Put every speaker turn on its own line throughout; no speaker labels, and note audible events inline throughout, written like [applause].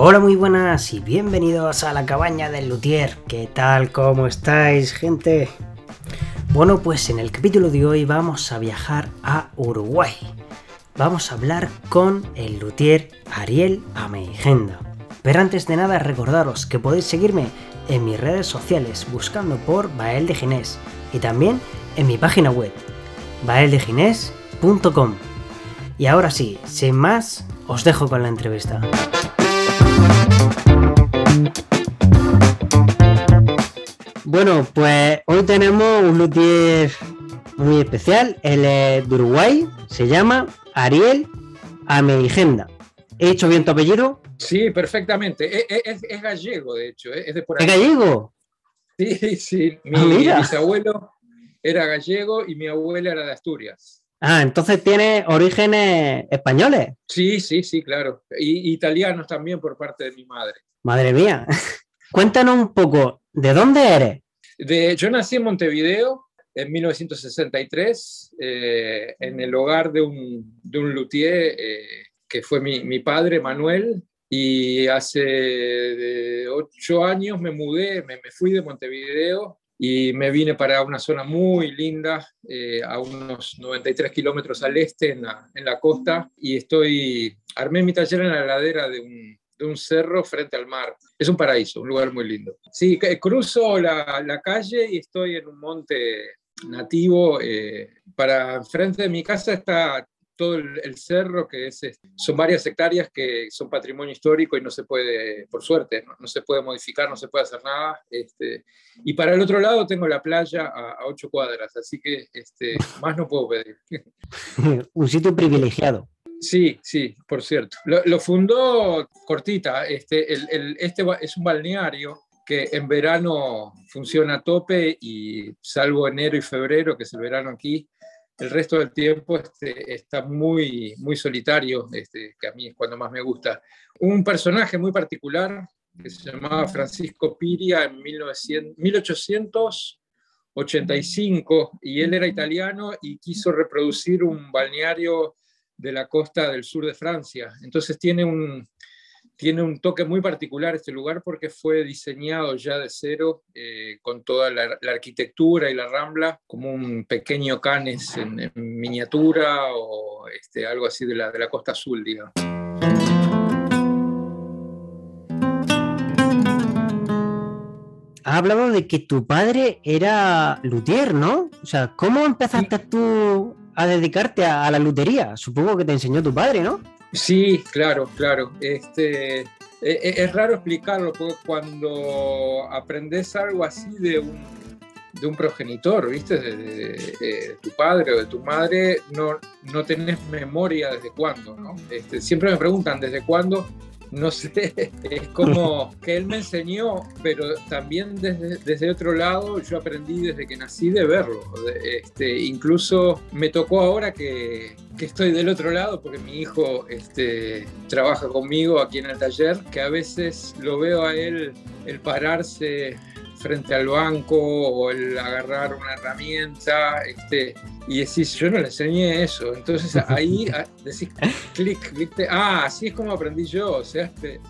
Hola, muy buenas y bienvenidos a la cabaña del luthier. ¿Qué tal? ¿Cómo estáis, gente? Bueno, pues en el capítulo de hoy vamos a viajar a Uruguay. Vamos a hablar con el luthier Ariel Ameigenda. Pero antes de nada, recordaros que podéis seguirme en mis redes sociales buscando por Bael de Ginés y también en mi página web baeldeginés.com. Y ahora sí, sin más, os dejo con la entrevista. Bueno, pues hoy tenemos un luthier muy especial. Él es de Uruguay, se llama Ariel Ameigenda. ¿He hecho bien tu apellido?
Sí, perfectamente. Es, gallego, de hecho. ¿eh? Es, de por
¿Es gallego?
Sí, [laughs] sí. Mi,
Ah, mira.
bisabuelo era gallego y mi abuela era de Asturias.
Ah, entonces tiene orígenes españoles.
Sí, sí, sí, claro. Y italianos también por parte de mi madre.
Madre mía. [laughs] Cuéntanos un poco, ¿de dónde eres?
De, yo nací en Montevideo en 1963, eh, en el hogar de un, de un luthier eh, que fue mi, mi padre, Manuel, y hace de ocho años me mudé, me, me fui de Montevideo y me vine para una zona muy linda, eh, a unos 93 kilómetros al este, en la, en la costa, y estoy, armé mi taller en la ladera de un, de un cerro frente al mar. Es un paraíso, un lugar muy lindo. Sí, cruzo la, la calle y estoy en un monte nativo. eh, para enfrente de mi casa está todo el, el cerro, que es, es- son varias hectáreas que son patrimonio histórico y no se puede, por suerte, no, no se puede modificar, no se puede hacer nada. Este, y para el otro lado tengo la playa a, a ocho cuadras, así que este, más no puedo pedir. [laughs]
un sitio privilegiado.
Sí, sí, por cierto. Lo, lo fundó Cortita. Este, el, el- este es un balneario que en verano funciona a tope y salvo enero y febrero, que es el verano aquí, el resto del tiempo este, está muy, muy solitario, este, que a mí es cuando más me gusta. Un personaje muy particular que se llamaba Francisco Piria en 1900 1885 y él era italiano y quiso reproducir un balneario de la costa del sur de Francia. Entonces tiene un, tiene un toque muy particular este lugar porque fue diseñado ya de cero eh, con toda la, la arquitectura y la rambla como un pequeño canes en, en miniatura o este, algo así de la, de la costa azul, digamos.
Has hablado de que tu padre era luthier, ¿no? O sea, ¿cómo empezaste tú a dedicarte a, a la lutería? Supongo que te enseñó tu padre, ¿no?
Sí, claro, claro. Este, e- e- es raro explicarlo porque cuando aprendes algo así de un, de un progenitor, ¿viste? De, de tu padre o de tu madre, no, no tenés memoria desde cuándo, ¿no? Este, siempre me preguntan desde cuándo. No sé, es como que él me enseñó, pero también desde, desde otro lado yo aprendí desde que nací de verlo. Este, incluso me tocó ahora que, que estoy del otro lado, porque mi hijo este, trabaja conmigo aquí en el taller, que a veces lo veo a él el pararse frente al banco o el agarrar una herramienta este, y decís, yo no le enseñé eso. Entonces [laughs] ahí ah, decís, clic, ¿viste? Ah, así es como aprendí yo, o sea, este,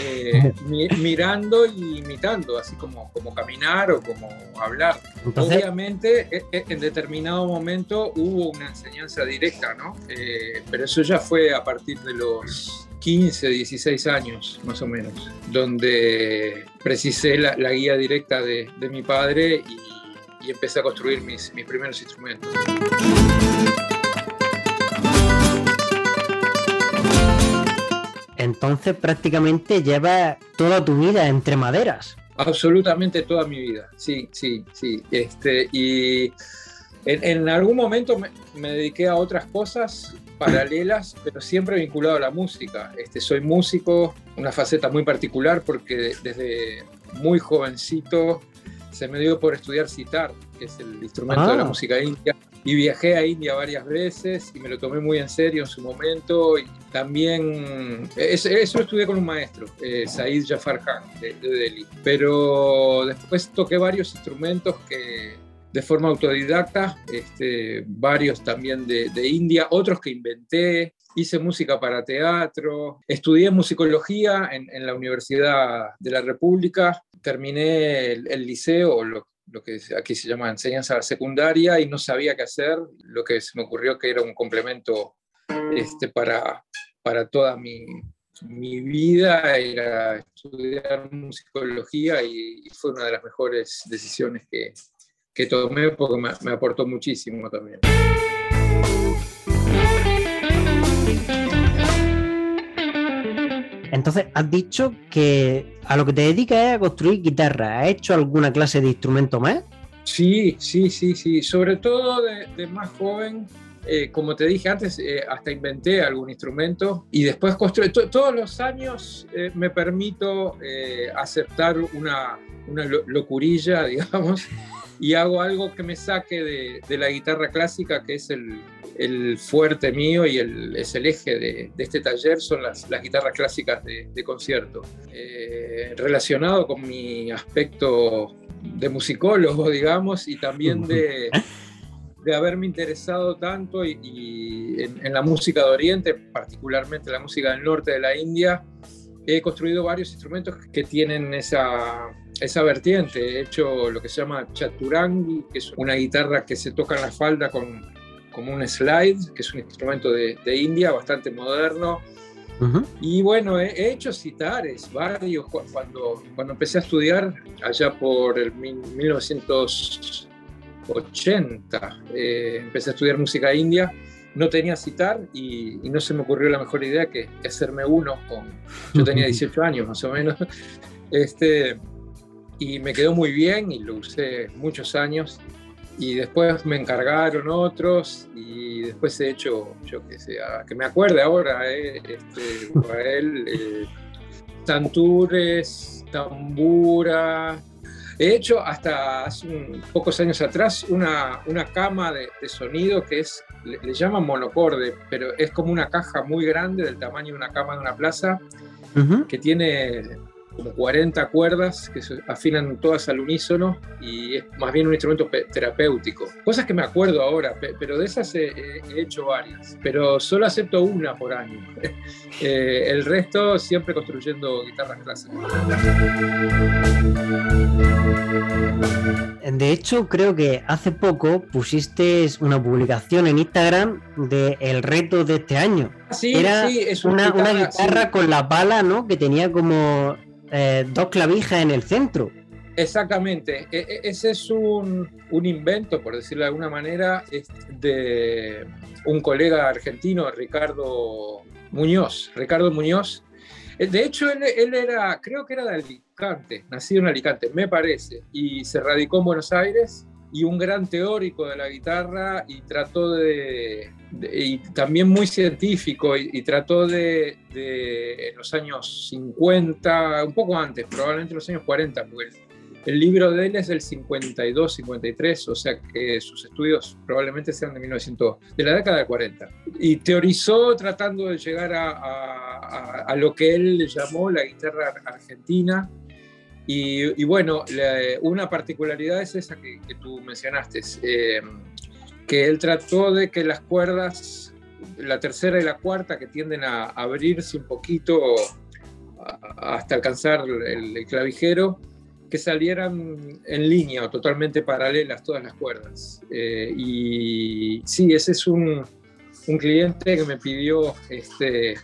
eh, mi- mirando y imitando, así como, como caminar o como hablar.
Entonces,
Obviamente, e- e- en determinado momento hubo una enseñanza directa, ¿no? Eh, pero eso ya fue a partir de los 15, 16 años, más o menos, donde precisé la, la guía directa de, de mi padre y, y empecé a construir mis, mis primeros instrumentos.
entonces prácticamente llevas toda tu vida entre maderas.
Absolutamente toda mi vida, sí, sí, sí. Este, y en, en algún momento me, me dediqué a otras cosas paralelas, pero siempre vinculado a la música. Este, soy músico, una faceta muy particular porque desde muy jovencito se me dio por estudiar sitar, que es el instrumento de la
Ah.
música india, y viajé a India varias veces y me lo tomé muy en serio en su momento. Y también, eso, eso estudié con un maestro, eh, Said Jafar Khan, de, de Delhi. Pero después toqué varios instrumentos que, de forma autodidacta, este, varios también de, India, otros que inventé, hice música para teatro, estudié musicología en, la Universidad de la República, terminé el, liceo, lo, lo, que aquí se llama enseñanza secundaria, y no sabía qué hacer, lo que se me ocurrió que era un complemento este, para, para toda mi, mi vida era estudiar musicología y, fue una de las mejores decisiones que, que tomé porque me, aportó muchísimo también.
Entonces, has dicho que a lo que te dedicas es a construir guitarra. ¿Has hecho alguna clase de instrumento más?
Sí, sí, sí, sí. Sobre todo de, más joven, eh, como te dije antes, eh, hasta inventé algún instrumento y después construí. todos los años eh, me permito aceptar una, una locurilla, [laughs] digamos, y hago algo que me saque de, la guitarra clásica, que es el, el fuerte mío y el, es el eje de, de este taller, son las, las guitarras clásicas de, de concierto. Eh, relacionado con mi aspecto de musicólogo, digamos, y también de, [laughs] de haberme interesado tanto y, en, en, la música de Oriente, particularmente la música del norte de la India, he construido varios instrumentos que tienen esa esa vertiente. He hecho lo que se llama chaturangi, que es una guitarra que se toca en la falda con como un slide, que es un instrumento de, India bastante moderno. Y bueno, he, hecho citares, varios, cuando, cuando empecé a estudiar, allá por el 1980, eh, empecé a estudiar música india, no tenía citar y, no se me ocurrió la mejor idea que, hacerme uno con, yo tenía [laughs] 18 años más o menos, este, y me quedó muy bien y lo usé muchos años. Y después me encargaron otros y después he hecho, yo que sé, que me acuerde ahora, eh, este, eh, [laughs] Tantures, Tambura. He hecho hasta hace pocos años atrás una, una cama de, sonido que es, le, llaman monocorde, pero es como una caja muy grande del tamaño de una cama de una plaza, que tiene como 40 cuerdas que se afinan todas al unísono y es más bien un instrumento terapéutico. Cosas que me acuerdo ahora, pero de esas he, hecho varias, pero solo acepto una por año. [laughs] Eh, el resto siempre construyendo guitarras clásicas.
De hecho, creo que hace poco pusiste una publicación en Instagram de el reto de este año.
Sí,
Era
sí,
es una, guitarra, con la pala, ¿no? Que tenía como eh, dos clavijas en el centro.
Exactamente, e, e, ese es un, invento, por decirlo de alguna manera, de un colega argentino, Ricardo Muñoz. Ricardo Muñoz. Eh, de hecho, él, él, era, creo que era de Alicante, nacido en Alicante, me parece, y se radicó en Buenos Aires y un gran teórico de la guitarra y trató de, y también muy científico y, trató de, de, en los años 50, un poco antes, probablemente en los años 40, porque el, libro de él es del 52, 53, o sea que sus estudios probablemente sean de 1900, de la década de 40. Y teorizó tratando de llegar a, a, a lo que él llamó la guitarra argentina, y, bueno, una particularidad es esa que, tú mencionaste, eh, que él trató de que las cuerdas, la tercera y la cuarta, que tienden a abrirse un poquito hasta alcanzar el, clavijero, que salieran en línea o totalmente paralelas todas las cuerdas. Eh, y sí, ese es un, un cliente que me pidió este,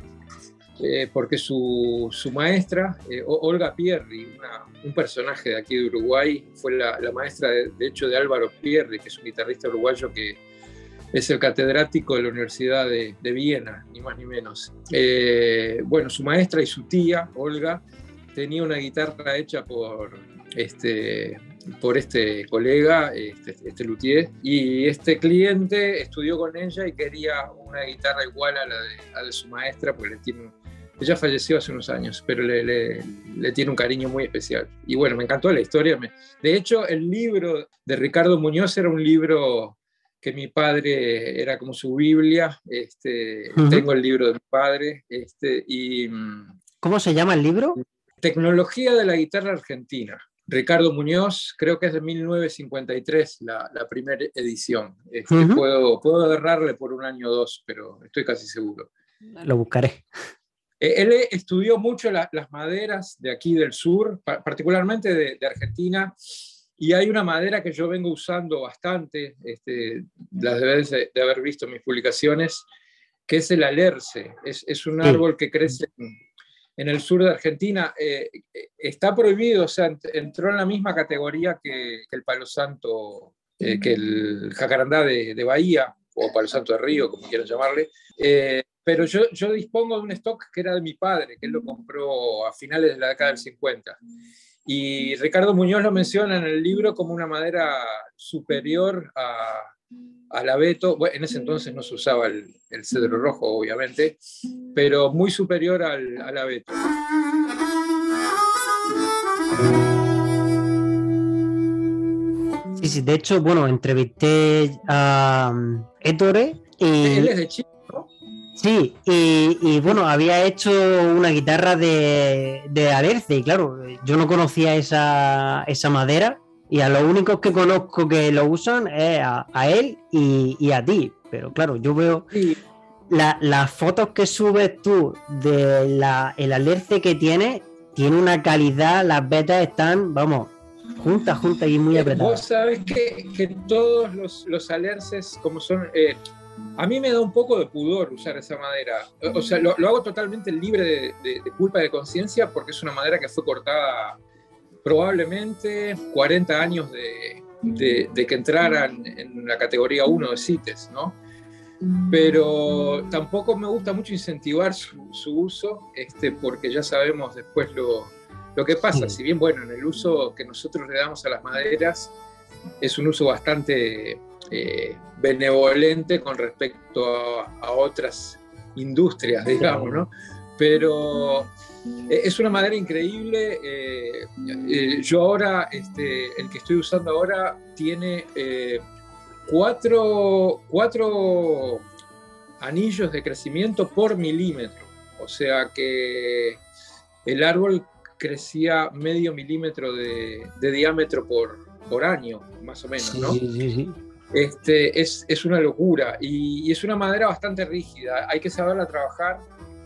eh, porque su, su maestra, eh, Olga Pierri, un personaje de aquí de Uruguay, fue la, maestra de, hecho de Álvaro Pierri, que es un guitarrista uruguayo que es el catedrático de la Universidad de, de Viena, ni más ni menos. Eh, bueno, su maestra y su tía, Olga, tenía una guitarra hecha por este, por este colega, este, este luthier, y este cliente estudió con ella y quería una guitarra igual a la de, a de su maestra, porque le tiene ella falleció hace unos años, pero le, le, tiene un cariño muy especial. Y bueno, me encantó la historia. De hecho, el libro de Ricardo Muñoz era un libro que mi padre era como su Biblia. Este, Tengo el libro de mi padre. Este, y,
¿Cómo se llama el libro?
Tecnología de la guitarra argentina. Ricardo Muñoz, creo que es de 1953 la, la primera edición. Este, puedo, puedo agarrarle por un año o dos, pero estoy casi seguro.
Lo buscaré.
Eh, él estudió mucho las maderas de aquí del sur, particularmente de, de, Argentina, y hay una madera que yo vengo usando bastante, este, las debes de, haber visto en mis publicaciones, que es el alerce. Es, es un árbol que crece en, el sur de Argentina. Eh, está prohibido, o sea, entró en la misma categoría que, el palo santo, eh, que el jacarandá de, de, Bahía, o palo santo de Río, como quieran llamarle. Eh, pero yo, yo dispongo de un stock que era de mi padre, que él lo compró a finales de la década del 50. Y Ricardo Muñoz lo menciona en el libro como una madera superior a, al abeto. Bueno, en ese entonces no se usaba el, cedro rojo, obviamente, pero muy superior al, al abeto.
Sí, sí, de hecho, bueno, entrevisté a um, Ettore y...
Él es de Chile.
Sí, y, bueno, había hecho una guitarra de, de Alerce, y claro, yo no conocía esa, madera, y a los únicos que conozco que lo usan es a, él y, a ti. Pero claro, yo veo las fotos que subes tú de la, el alerce que tiene, tiene una calidad, las vetas están, vamos, juntas, juntas y muy apretadas.
Vos sabés que, que todos los, los alerces, como son, eh, a mí me da un poco de pudor usar esa madera. O sea, lo, hago totalmente libre de, culpa de conciencia porque es una madera que fue cortada probablemente 40 años de, que entraran en la categoría 1 de CITES, ¿no? Pero tampoco me gusta mucho incentivar su, uso este, porque ya sabemos después lo, lo que pasa. Si bien, bueno, en el uso que nosotros le damos a las maderas es un uso bastante eh, benevolente con respecto a, otras industrias, digamos, ¿no? Pero eh, es una madera increíble. Eh, yo ahora, este, el que estoy usando ahora, tiene cuatro, cuatro anillos de crecimiento por milímetro. O sea que el árbol crecía medio milímetro de, diámetro por, por, año, más o menos, ¿no? Sí, sí, sí este, es, es una locura y, es una madera bastante rígida. Hay que saberla trabajar.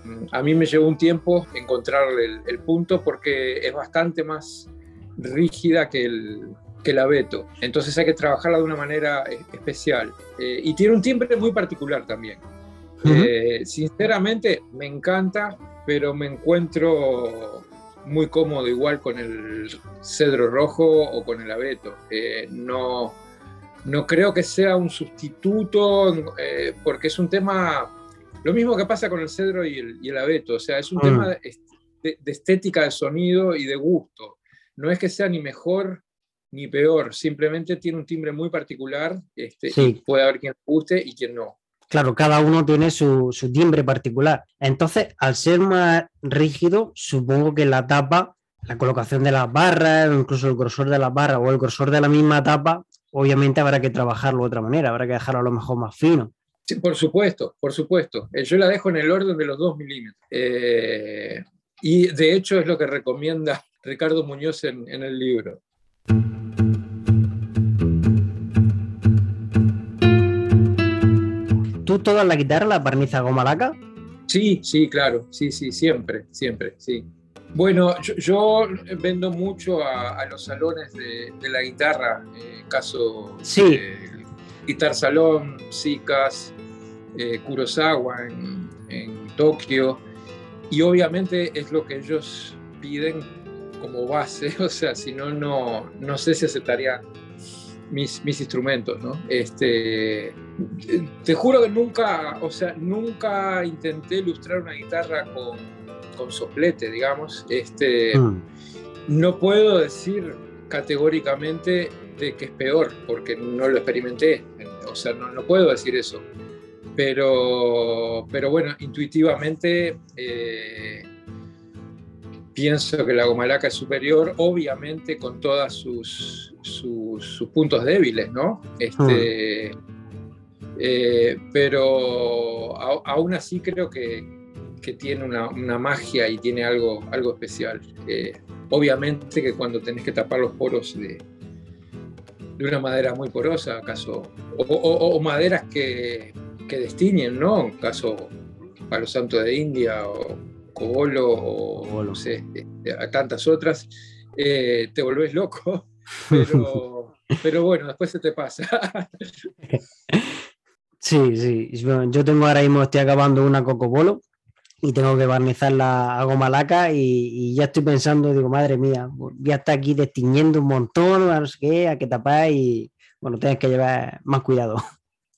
Mm, a mí me llevó un tiempo encontrar el, punto porque es bastante más rígida que el, que el abeto. Entonces hay que trabajarla de una manera eh, especial. Eh, y tiene un timbre muy particular también. Eh, sinceramente me encanta, pero me encuentro muy cómodo igual con el cedro rojo o con el abeto. no, no creo que sea un sustituto, eh, porque es un tema, lo mismo que pasa con el cedro y el, abeto, o sea, es un mm. tema de, estética de sonido y de gusto. No es que sea ni mejor ni peor, simplemente tiene un timbre muy particular este, y puede haber quien le guste y quien no.
Claro, cada uno tiene su, su, timbre particular. Entonces, al ser más rígido, supongo que la tapa, la colocación de las barras, incluso el grosor de las barras o el grosor de la misma tapa, obviamente habrá que trabajarlo de otra manera, habrá que dejarlo a lo mejor más fino.
Sí, por supuesto, por supuesto. Eh, yo la dejo en el orden de los 2 milímetros. Eh, y de hecho es lo que recomienda Ricardo Muñoz en, el libro.
¿Tú toda la guitarra la barniza goma laca?
Sí, sí, claro, sí, sí, siempre, siempre, sí. Bueno, yo, vendo mucho a, los salones de, la guitarra, en eh, caso
sí.
Guitar Salón, Sikas, eh, Kurosawa en, Tokio, y obviamente es lo que ellos piden como base, [laughs] o sea, si no, no sé si aceptarían mis, mis instrumentos, ¿no? Este, te juro que nunca, o sea, nunca intenté ilustrar una guitarra con con soplete, digamos. Este, mm. No puedo decir categóricamente de que es peor, porque no lo experimenté. O sea, no, no puedo decir eso. Pero, pero bueno, intuitivamente eh, pienso que la gomalaca es superior, obviamente con todos sus, sus, puntos débiles, ¿no? Este, mm. eh, pero aún así creo que, que tiene una, magia y tiene algo, algo especial. Eh, obviamente que cuando tenés que tapar los poros de, de una madera muy porosa, acaso, o, maderas que, que destiñen, ¿no? Caso Palo Santo de India o Cobolo o no sé, este, a tantas otras, eh, te volvés loco, [laughs] pero, pero bueno, después se te pasa. [laughs]
Sí, sí. Yo tengo ahora mismo, estoy acabando una Cocobolo y tengo que barnizarla a goma laca y, ya estoy pensando, digo, madre mía, ya está aquí destiñendo un montón, a no sé qué, a que tapar y bueno, tienes que llevar más cuidado.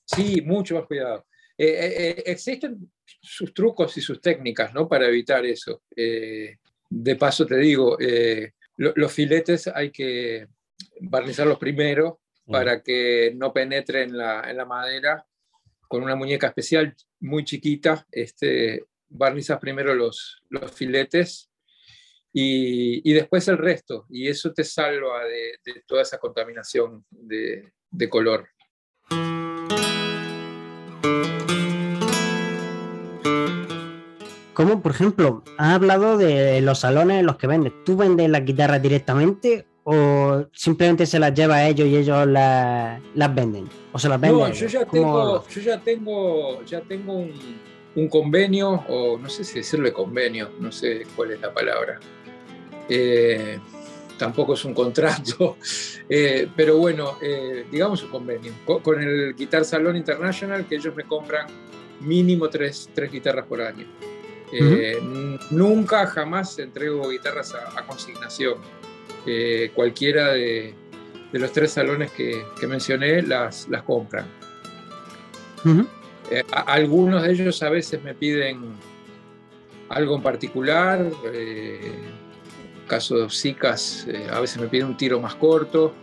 Sí, mucho más cuidado. Eh, eh, eh, existen sus trucos y sus técnicas, ¿no? Para evitar eso. de paso te digo, los filetes hay que barnizarlos primero para que no penetren en la, en la madera con una muñeca especial muy chiquita, este, barnizas primero los, los filetes y, después el resto, y eso te salva de, toda esa contaminación de, de color.
¿Cómo, por ejemplo, has hablado de los salones en los que vendes. ¿Tú vendes las guitarras directamente o simplemente se las lleva a ellos y ellos las, venden? ¿O se las venden?
No, yo ya tengo, yo ya tengo, ya tengo un, un convenio, o no sé si decirle convenio, no sé cuál es la palabra. Eh, tampoco es un contrato, [laughs] eh, pero bueno, eh, digamos un convenio, con, el Guitar Salón International, que ellos me compran mínimo tres, tres guitarras por año. Nunca, jamás entrego guitarras a, consignación. cualquiera de, los tres salones que, mencioné las, las compran. Eh, algunos de ellos a veces me piden algo en particular, eh, caso de Zicas, eh, a veces me piden un tiro más corto.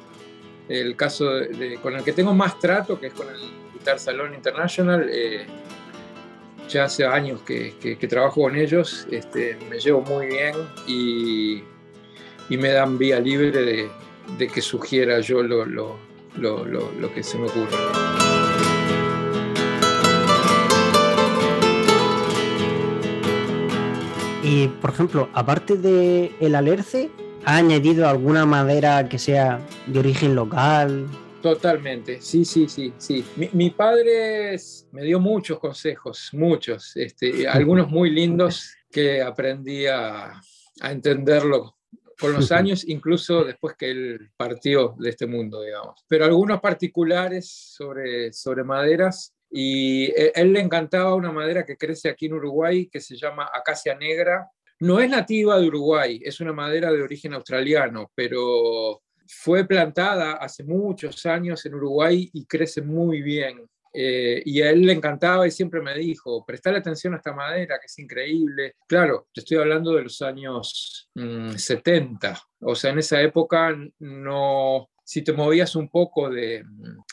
El caso con el que tengo más trato, que es con el Guitar Salón International, eh, ya hace años que, trabajo con ellos, este, me llevo muy bien y, me dan vía libre de, que sugiera yo lo, lo que se me ocurre.
Y, por ejemplo, aparte del el alerce, ¿ha añadido alguna madera que sea de origen local?
Totalmente, sí, sí, sí, sí. Mi, padre me dio muchos consejos, muchos, este, [laughs] algunos muy lindos que aprendí a, entenderlo con los [laughs] años, incluso después que él partió de este mundo, digamos. Pero algunos particulares sobre, sobre maderas y e, él le encantaba una madera que crece aquí en Uruguay que se llama acacia negra. No es nativa de Uruguay, es una madera de origen australiano, pero fue plantada hace muchos años en Uruguay y crece muy bien. Eh, y a él le encantaba y siempre me dijo, prestale atención a esta madera, que es increíble. Claro, te estoy hablando de los años 70, mm, o sea, en esa época no, si te movías un poco de,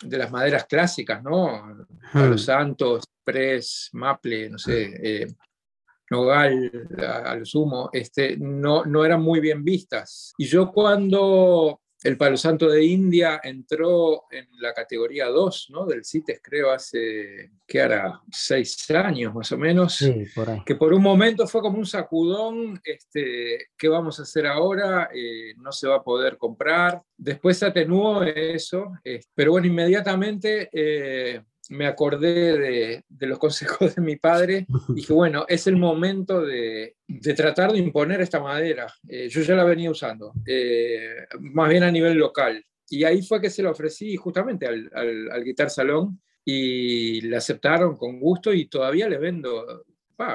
las maderas clásicas, ¿no? Los Santos, Pres, Maple, no sé, eh, Nogal, al sumo, este, no, no eran muy bien vistas. Y yo cuando el Palo Santo de India entró en la categoría 2 ¿no? del CITES, creo, hace, ¿qué hará? Seis años más o menos. Que por un momento fue como un sacudón, este, ¿qué vamos a hacer ahora? Eh, no se va a poder comprar. Después se atenuó eso, eh, pero bueno, inmediatamente... Eh, me acordé de, los consejos de mi padre y [laughs] dije, bueno, es el momento de, tratar de imponer esta madera. Eh, yo ya la venía usando, eh, más bien a nivel local. Y ahí fue que se la ofrecí justamente al, al, Guitar Salón y la aceptaron con gusto y todavía le vendo.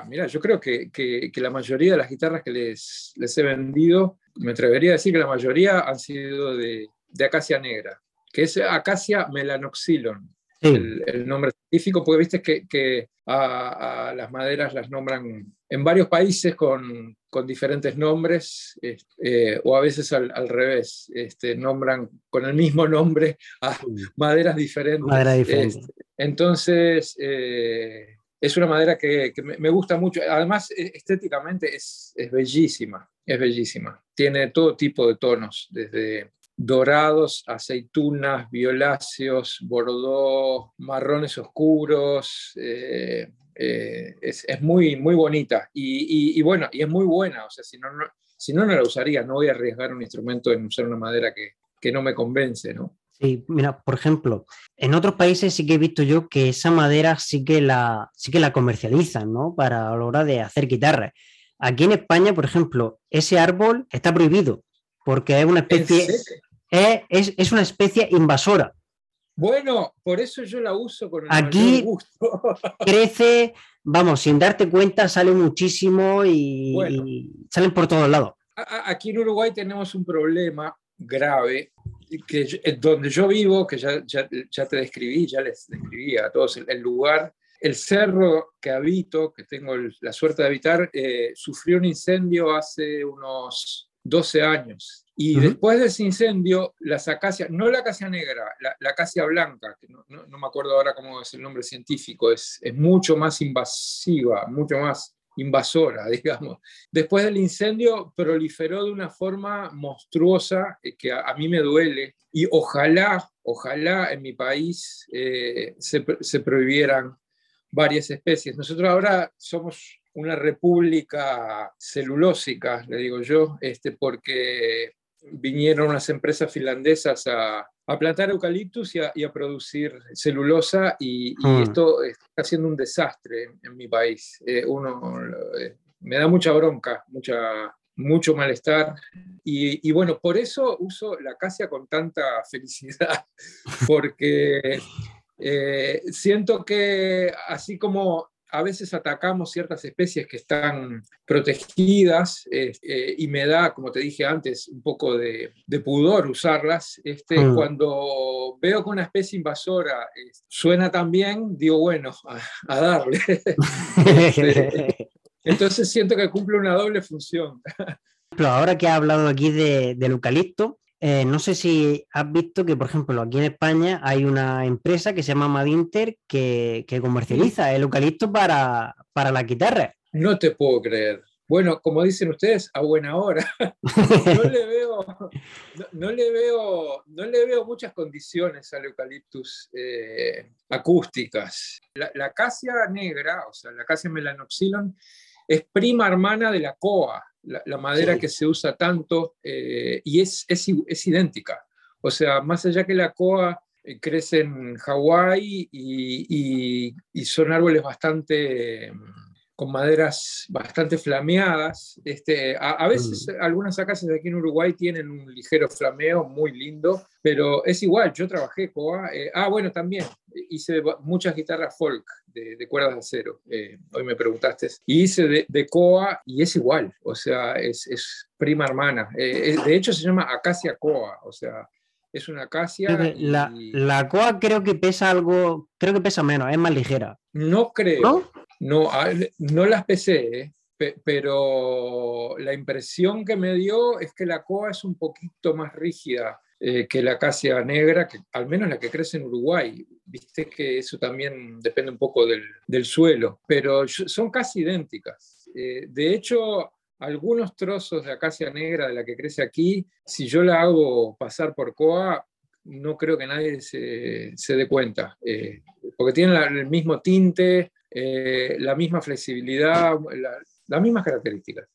mira, yo creo que, que, la mayoría de las guitarras que les, les he vendido, me atrevería a decir que la mayoría han sido de, de acacia negra, que es acacia melanoxylon el, nombre científico, porque viste que, que a, las maderas las nombran en varios países con, con diferentes nombres, eh, o a veces al, al, revés, este, nombran con el mismo nombre a maderas diferentes. Este, entonces, eh, es una madera que, que, me gusta mucho. Además, e, estéticamente es, es bellísima, es bellísima. Tiene todo tipo de tonos, desde dorados, aceitunas, violáceos, bordeaux, marrones oscuros. Eh, eh, es, muy, muy bonita y, bueno, y es muy buena. O sea, si no, Si no, no la usaría. No voy a arriesgar un instrumento en usar una madera que, que no me convence, ¿no?
Sí, mira, por ejemplo, en otros países sí que he visto yo que esa madera sí que la, sí que la comercializan, ¿no? Para a la hora de hacer guitarras. Aquí en España, por ejemplo, ese árbol está prohibido porque es una especie, es, es, una especie invasora.
Bueno, por eso yo la uso con el
Aquí gusto. [laughs] crece, vamos, sin darte cuenta, sale muchísimo y, y salen por todos lados.
Aquí en Uruguay tenemos un problema grave que eh, donde yo vivo, que ya, ya, ya, te describí, ya les describí a todos el, lugar, el cerro que habito, que tengo la suerte de habitar, eh, sufrió un incendio hace unos 12 años. Y después de ese incendio, las acacias, no la acacia negra, la, la acacia blanca, que no, no, no, me acuerdo ahora cómo es el nombre científico, es, es mucho más invasiva, mucho más invasora, [laughs] digamos. Después del incendio proliferó de una forma monstruosa eh, que a, mí me duele y ojalá, ojalá en mi país eh, se, se, prohibieran varias especies. Nosotros ahora somos una república celulósica, le digo yo, este, porque vinieron unas empresas finlandesas a, a plantar eucaliptus y a, producir celulosa y, hmm. esto está siendo un desastre en, mi país. Eh, uno eh, me da mucha bronca, mucha, mucho malestar y, y, bueno, por eso uso la acacia con tanta [laughs] felicidad, porque eh, siento que así como a veces atacamos ciertas especies que están protegidas eh, y me da, como te dije antes, un poco de, pudor usarlas. Este, mm. Cuando veo que una especie invasora eh, suena tan bien, digo, bueno, a, darle. [laughs] Este, entonces siento que cumple una doble función.
Ahora que ha hablado aquí de, del eucalipto, eh, no sé si has visto que, por ejemplo, aquí en España hay una empresa que se llama Madinter que, que comercializa el eucalipto para, para la guitarra.
No te puedo creer. Bueno, como dicen ustedes, a buena hora. [laughs] no, le veo, no, le veo, no le veo muchas condiciones al eucaliptus eh, acústicas. La, la acacia negra, o sea, la acacia melanoxylon, es prima hermana de la coa, la, madera que se usa tanto, eh, y es, es, es, idéntica. O sea, más allá que la coa eh, crece en Hawái y, y, son árboles bastante con maderas bastante flameadas. Este, a, veces mm. algunas acacias de aquí en Uruguay tienen un ligero flameo muy lindo, pero es igual, yo trabajé coa. Eh, ah, bueno, también hice muchas guitarras folk de, cuerdas de acero, eh, hoy me preguntaste, y hice de, coa y es igual, o sea, es, es prima hermana. Eh, de hecho se llama acacia coa, o sea, es una acacia.
La, la, coa creo que pesa algo, creo que pesa menos, es más ligera.
No creo. ¿No? No, no las pesé, ¿eh? pero la impresión que me dio es que la coa es un poquito más rígida eh, que la acacia negra, que al menos la que crece en Uruguay. Viste que eso también depende un poco del, suelo, pero son casi idénticas. Eh, de hecho, algunos trozos de acacia negra de la que crece aquí, si yo la hago pasar por coa, no creo que nadie se, dé cuenta, porque tienen el mismo tinte, eh, la misma flexibilidad, las mismas características.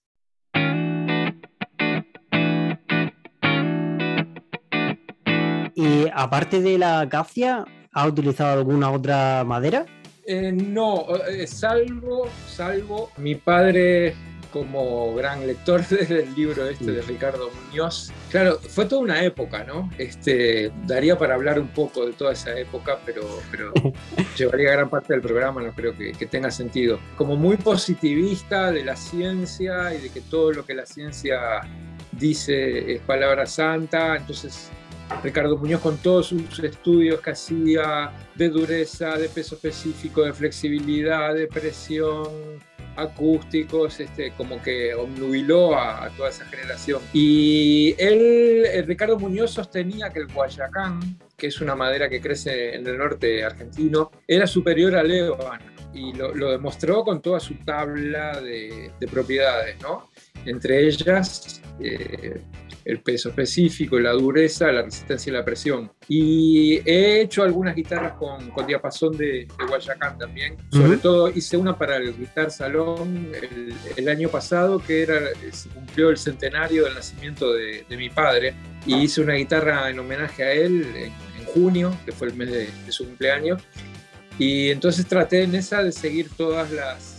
Y aparte de la acacia, ¿ha utilizado alguna otra madera?
Eh, no, eh, salvo, salvo mi padre como gran lector [laughs] del libro este de Ricardo Muñoz. Claro, fue toda una época, ¿no? Este, daría para hablar un poco de toda esa época, pero, pero [laughs] llevaría gran parte del programa, no creo que, que tenga sentido. Como muy positivista de la ciencia y de que todo lo que la ciencia dice es palabra santa, entonces Ricardo Muñoz con todos sus estudios que hacía de dureza, de peso específico, de flexibilidad, de presión, acústicos, este, como que obnubiló a, toda esa generación. Y él, eh, Ricardo Muñoz, sostenía que el Guayacán, que es una madera que crece en el norte argentino, era superior al ébano y lo, demostró con toda su tabla de, propiedades, ¿no? Entre ellas eh, el peso específico, la dureza, la resistencia y la presión. Y he hecho algunas guitarras con, con diapasón de, de, Guayacán también. Sobre todo hice una para el Guitar Salón el, año pasado, que era, se cumplió el centenario del nacimiento de, de, mi padre. Y hice una guitarra en homenaje a él en, en junio, que fue el mes de, de su cumpleaños. Y entonces traté en esa de seguir todas las,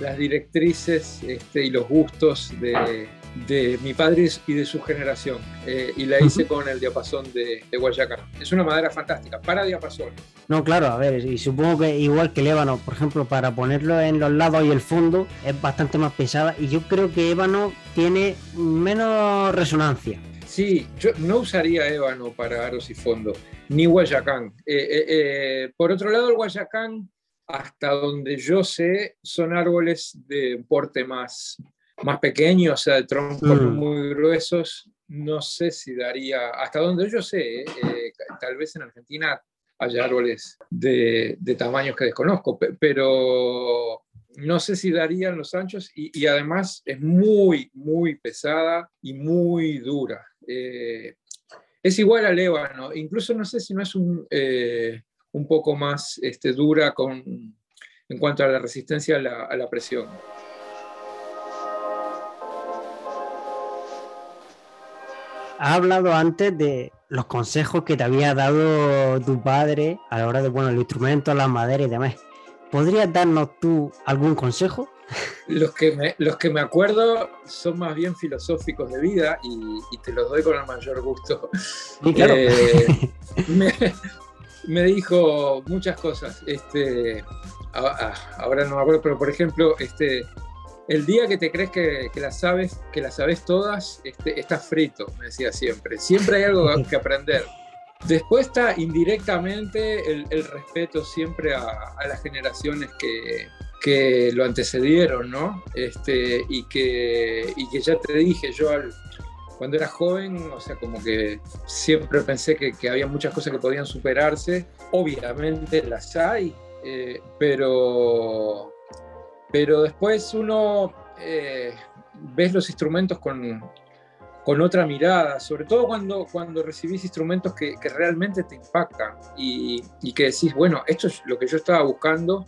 las directrices este, y los gustos de, de mi padre y de su generación. Eh, y la hice con el diapasón de, de, Guayacán. Es una madera fantástica, para diapasón.
No, claro, a ver, y supongo que igual que el ébano, por ejemplo, para ponerlo en los lados y el fondo es bastante más pesada. Y yo creo que ébano tiene menos resonancia.
Sí, yo no usaría ébano para aros y fondo, ni Guayacán. Eh, eh, por otro lado, el Guayacán, hasta donde yo sé, son árboles de porte más, más pequeño, o sea, de troncos mm. muy gruesos, no sé si daría, hasta donde yo sé, eh, tal vez en Argentina haya árboles de, de, tamaños que desconozco, pero no sé si darían los anchos y, y además es muy, muy pesada y muy dura. Eh, es igual al ébano, incluso no sé si no es un, eh, un poco más este, dura con, en cuanto a la resistencia a la, a la presión.
ha hablado antes de los consejos que te había dado tu padre a la hora de, bueno, el instrumento, las maderas y demás. ¿Podrías darnos tú algún consejo?
Los que, me, los que me acuerdo son más bien filosóficos de vida y, y te los doy con el mayor gusto.
Sí, claro.
Eh, [laughs] me, me, dijo muchas cosas. Este, ahora no me acuerdo, pero por ejemplo, este, el día que te crees que, las sabes, que las sabes todas, este, estás frito, me decía siempre. Siempre hay algo que aprender. Después está indirectamente el, respeto siempre a, a las generaciones que, que, lo antecedieron, ¿no? Este, y, que, y que ya te dije, yo al, cuando era joven, o sea, como que siempre pensé que, había muchas cosas que podían superarse. Obviamente las hay, eh, pero pero después uno eh, ves los instrumentos con, con, otra mirada, sobre todo cuando, cuando recibís instrumentos que, que realmente te impactan y, y, que decís, bueno, esto es lo que yo estaba buscando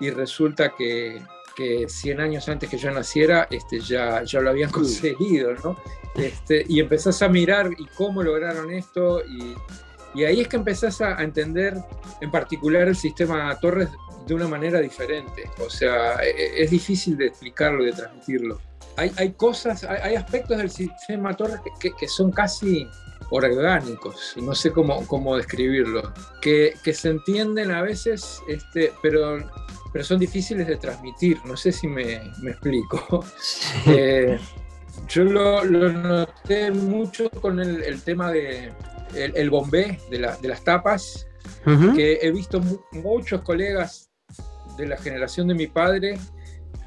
y resulta que, que 100 años antes que yo naciera este, ya, ya lo habían [laughs] conseguido, ¿no? Este, y empezás a mirar y cómo lograron esto y, y ahí es que empezás a entender en particular el sistema Torres de una manera diferente. O sea, e, e, es difícil de explicarlo, de transmitirlo. Hay, hay cosas, hay, hay, aspectos del sistema Torres que, que, son casi orgánicos, no sé cómo, cómo describirlo, que, que, se entienden a veces, este, pero, pero son difíciles de transmitir. No sé si me, me explico. [laughs] eh, yo lo, lo, noté mucho con el, el tema de el, el bombé de, la, de, las tapas, uh -huh. que he visto mu muchos colegas de la generación de mi padre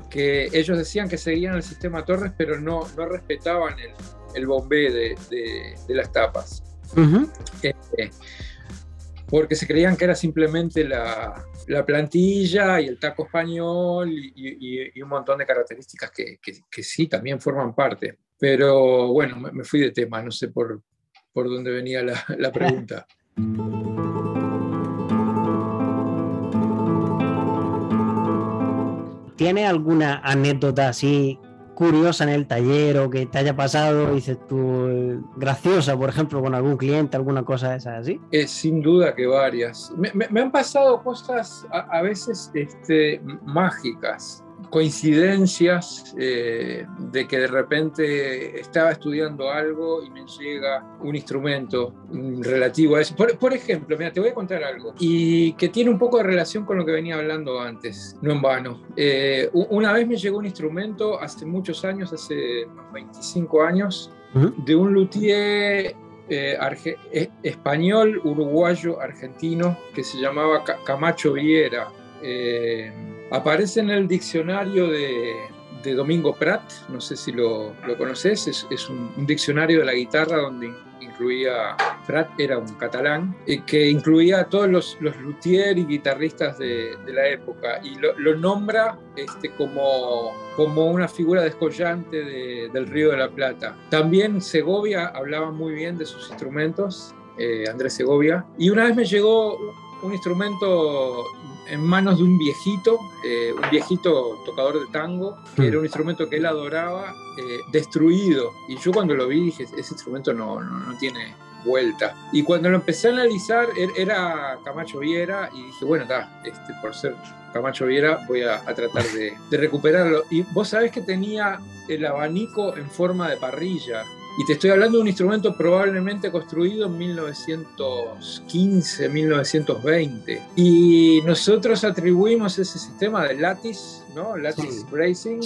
que ellos decían que seguían el sistema Torres, pero no, no respetaban el, el bombé de, de, de, las tapas. Uh -huh. eh, porque se creían que era simplemente la, la, plantilla y el taco español y, y, y un montón de características que, que, sí también forman parte. Pero bueno, me, fui de tema, no sé por, por dónde venía la, la pregunta. [laughs]
¿Tienes alguna anécdota así curiosa en el taller o que te haya pasado, dices tú, graciosa, por ejemplo, con algún cliente, alguna cosa de esas así?
Eh, sin duda que varias. Me, han pasado cosas a, a veces este, mágicas coincidencias eh, de que de repente estaba estudiando algo y me llega un instrumento relativo a eso. Por, por, ejemplo, mira, te voy a contar algo y que tiene un poco de relación con lo que venía hablando antes, no en vano. Eh, una vez me llegó un instrumento hace muchos años, hace 25 años, uh -huh. de un luthier eh, eh, español, uruguayo, argentino, que se llamaba Camacho Viera. Aparece en el diccionario de, de Domingo Prat, no sé si lo, lo conoces, es, un, diccionario de la guitarra donde incluía, Prat era un catalán, eh, que incluía a todos los, los luthier y guitarristas de, la época y lo, nombra este, como, como una figura descollante del Río de la Plata. También Segovia hablaba muy bien de sus instrumentos, eh, Andrés Segovia, y una vez me llegó un instrumento en manos de un viejito, eh, un viejito tocador de tango, que hmm. era un instrumento que él adoraba, eh, destruido. Y yo cuando lo vi dije, ese instrumento no, no, tiene vuelta. Y cuando lo empecé a analizar, er, era Camacho Viera, y dije, bueno, está, este, por ser Camacho Viera, voy a, a tratar de, de, recuperarlo. Y vos sabés que tenía el abanico en forma de parrilla, y te estoy hablando de un instrumento probablemente construido en 1915, 1920. Y nosotros atribuimos ese sistema de lattice, ¿no? Lattice bracing,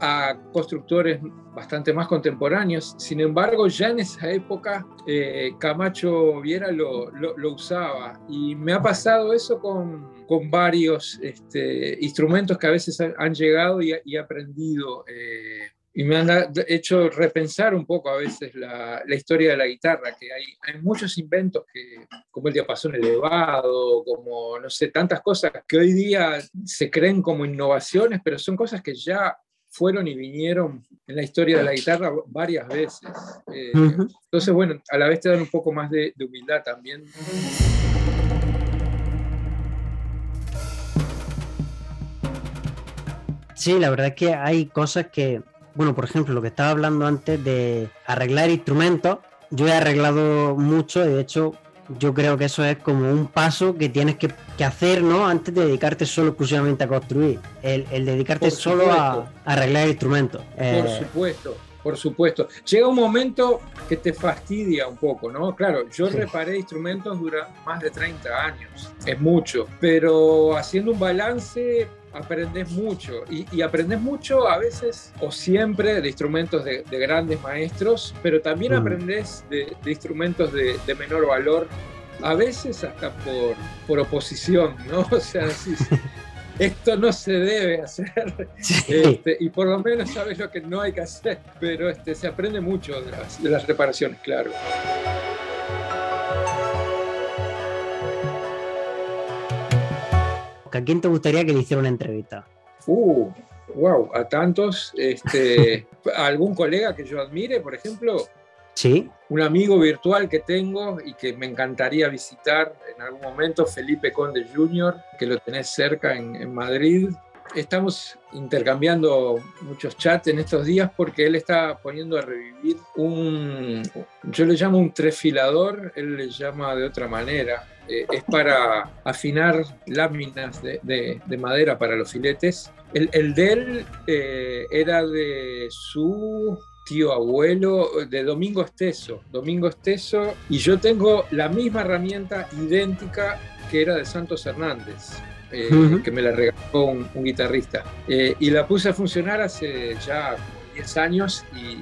a constructores bastante más contemporáneos. Sin embargo, ya en esa época eh, Camacho Viera lo, lo, usaba. Y me ha pasado eso con, con varios este, instrumentos que a veces han, llegado y, he aprendido. Eh, y me han hecho repensar un poco a veces la, la historia de la guitarra, que hay, hay, muchos inventos que, como el diapasón elevado, como, no sé, tantas cosas que hoy día se creen como innovaciones, pero son cosas que ya fueron y vinieron en la historia de la guitarra varias veces. Eh, entonces, bueno, a la vez te dan un poco más de, de humildad también.
Sí, la verdad es que hay cosas que bueno, por ejemplo, lo que estaba hablando antes de arreglar instrumentos, yo he arreglado mucho y de hecho yo creo que eso es como un paso que tienes que, hacer, ¿no? Antes de dedicarte solo exclusivamente a construir, el, dedicarte solo a, arreglar instrumentos.
Por eh, supuesto. Por supuesto. Llega un momento que te fastidia un poco, ¿no? Claro, yo reparé instrumentos durante más de 30 años, es mucho, pero haciendo un balance aprendes mucho y, y, aprendes mucho a veces o siempre de instrumentos de, grandes maestros, pero también mm. aprendes de, instrumentos de, menor valor, a veces hasta por, por oposición, ¿no? [laughs] O sea, esto no se debe hacer [laughs] este, y por lo menos sabes lo que no hay que hacer, pero este, se aprende mucho de las, de las reparaciones, claro.
¿A quién te gustaría que le hiciera una entrevista?
Uh, wow, a tantos. Este, [laughs] ¿Algún colega que yo admire, por ejemplo?
Sí.
Un amigo virtual que tengo y que me encantaría visitar en algún momento, Felipe Conde Jr., que lo tenés cerca en, en Madrid. Estamos intercambiando muchos chats en estos días porque él está poniendo a revivir un, yo le llamo un trefilador, él le llama de otra manera, eh, es para afinar láminas de, madera para los filetes. El, el de él eh, era de su tío abuelo, de Domingo Esteso. Domingo Esteso, y yo tengo la misma herramienta idéntica que era de Santos Hernández. Eh, que me la regaló un, guitarrista. y la puse a funcionar hace ya 10 años y,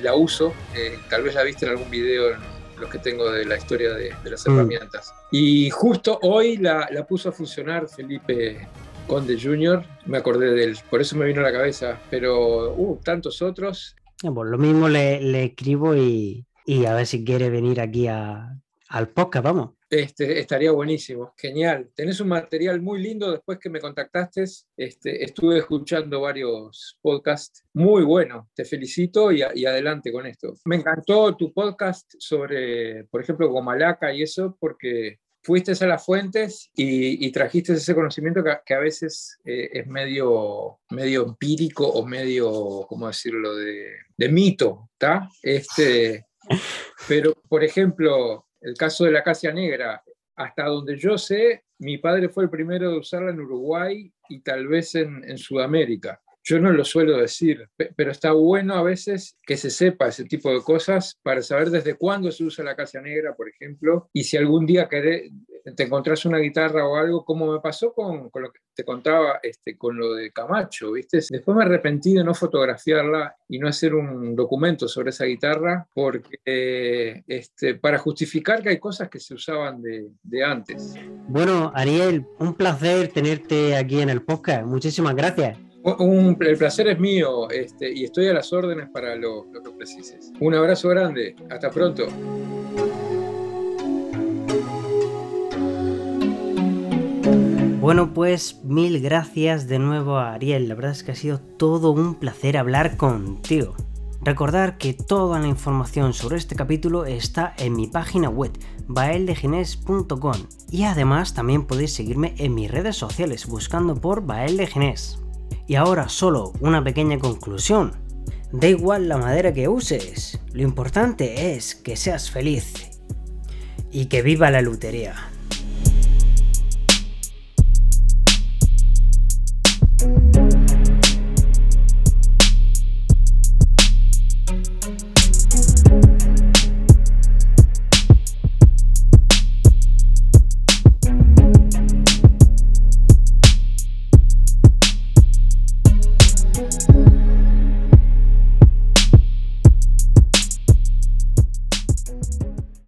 la uso. tal vez la viste en algún video en, los que tengo de la historia de, las mm. herramientas. Y justo hoy la, puso a funcionar Felipe Conde Jr., me acordé de él, por eso me vino a la cabeza, pero uh, tantos otros.
Bueno, lo mismo le, escribo y, a ver si quiere venir aquí al podcast, vamos.
Este, estaría buenísimo, genial. Tenés un material muy lindo después que me contactaste. Este, estuve escuchando varios podcasts muy buenos. Te felicito y, adelante con esto. Me encantó tu podcast sobre, por ejemplo, Gomalaca y eso, porque fuiste a las fuentes y, trajiste ese conocimiento que, a veces eh, es medio, medio empírico o medio, ¿cómo decirlo?, de, de mito, ¿está? Este, pero, por ejemplo, el caso de la acacia negra, hasta donde yo sé, mi padre fue el primero de usarla en Uruguay y tal vez en, Sudamérica. Yo no lo suelo decir, pero está bueno a veces que se sepa ese tipo de cosas para saber desde cuándo se usa la acacia negra, por ejemplo, y si algún día querés, te encontrás una guitarra o algo, como me pasó con, lo que te contaba este, con lo de Camacho, ¿viste? Después me arrepentí de no fotografiarla y no hacer un documento sobre esa guitarra, porque este, para justificar que hay cosas que se usaban de antes.
Bueno, Ariel, un placer tenerte aquí en el podcast. Muchísimas gracias.
El placer es mío este, y estoy a las órdenes para lo, lo que precises. Un abrazo grande, hasta pronto.
Bueno, pues mil gracias de nuevo a Ariel. La verdad es que ha sido todo un placer hablar contigo. Recordar que toda la información sobre este capítulo está en mi página web, baeldegines.com y además también podéis seguirme en mis redes sociales buscando por Bael Y ahora solo una pequeña conclusión. Da igual la madera que uses, lo importante es que seas feliz y que viva la lutería.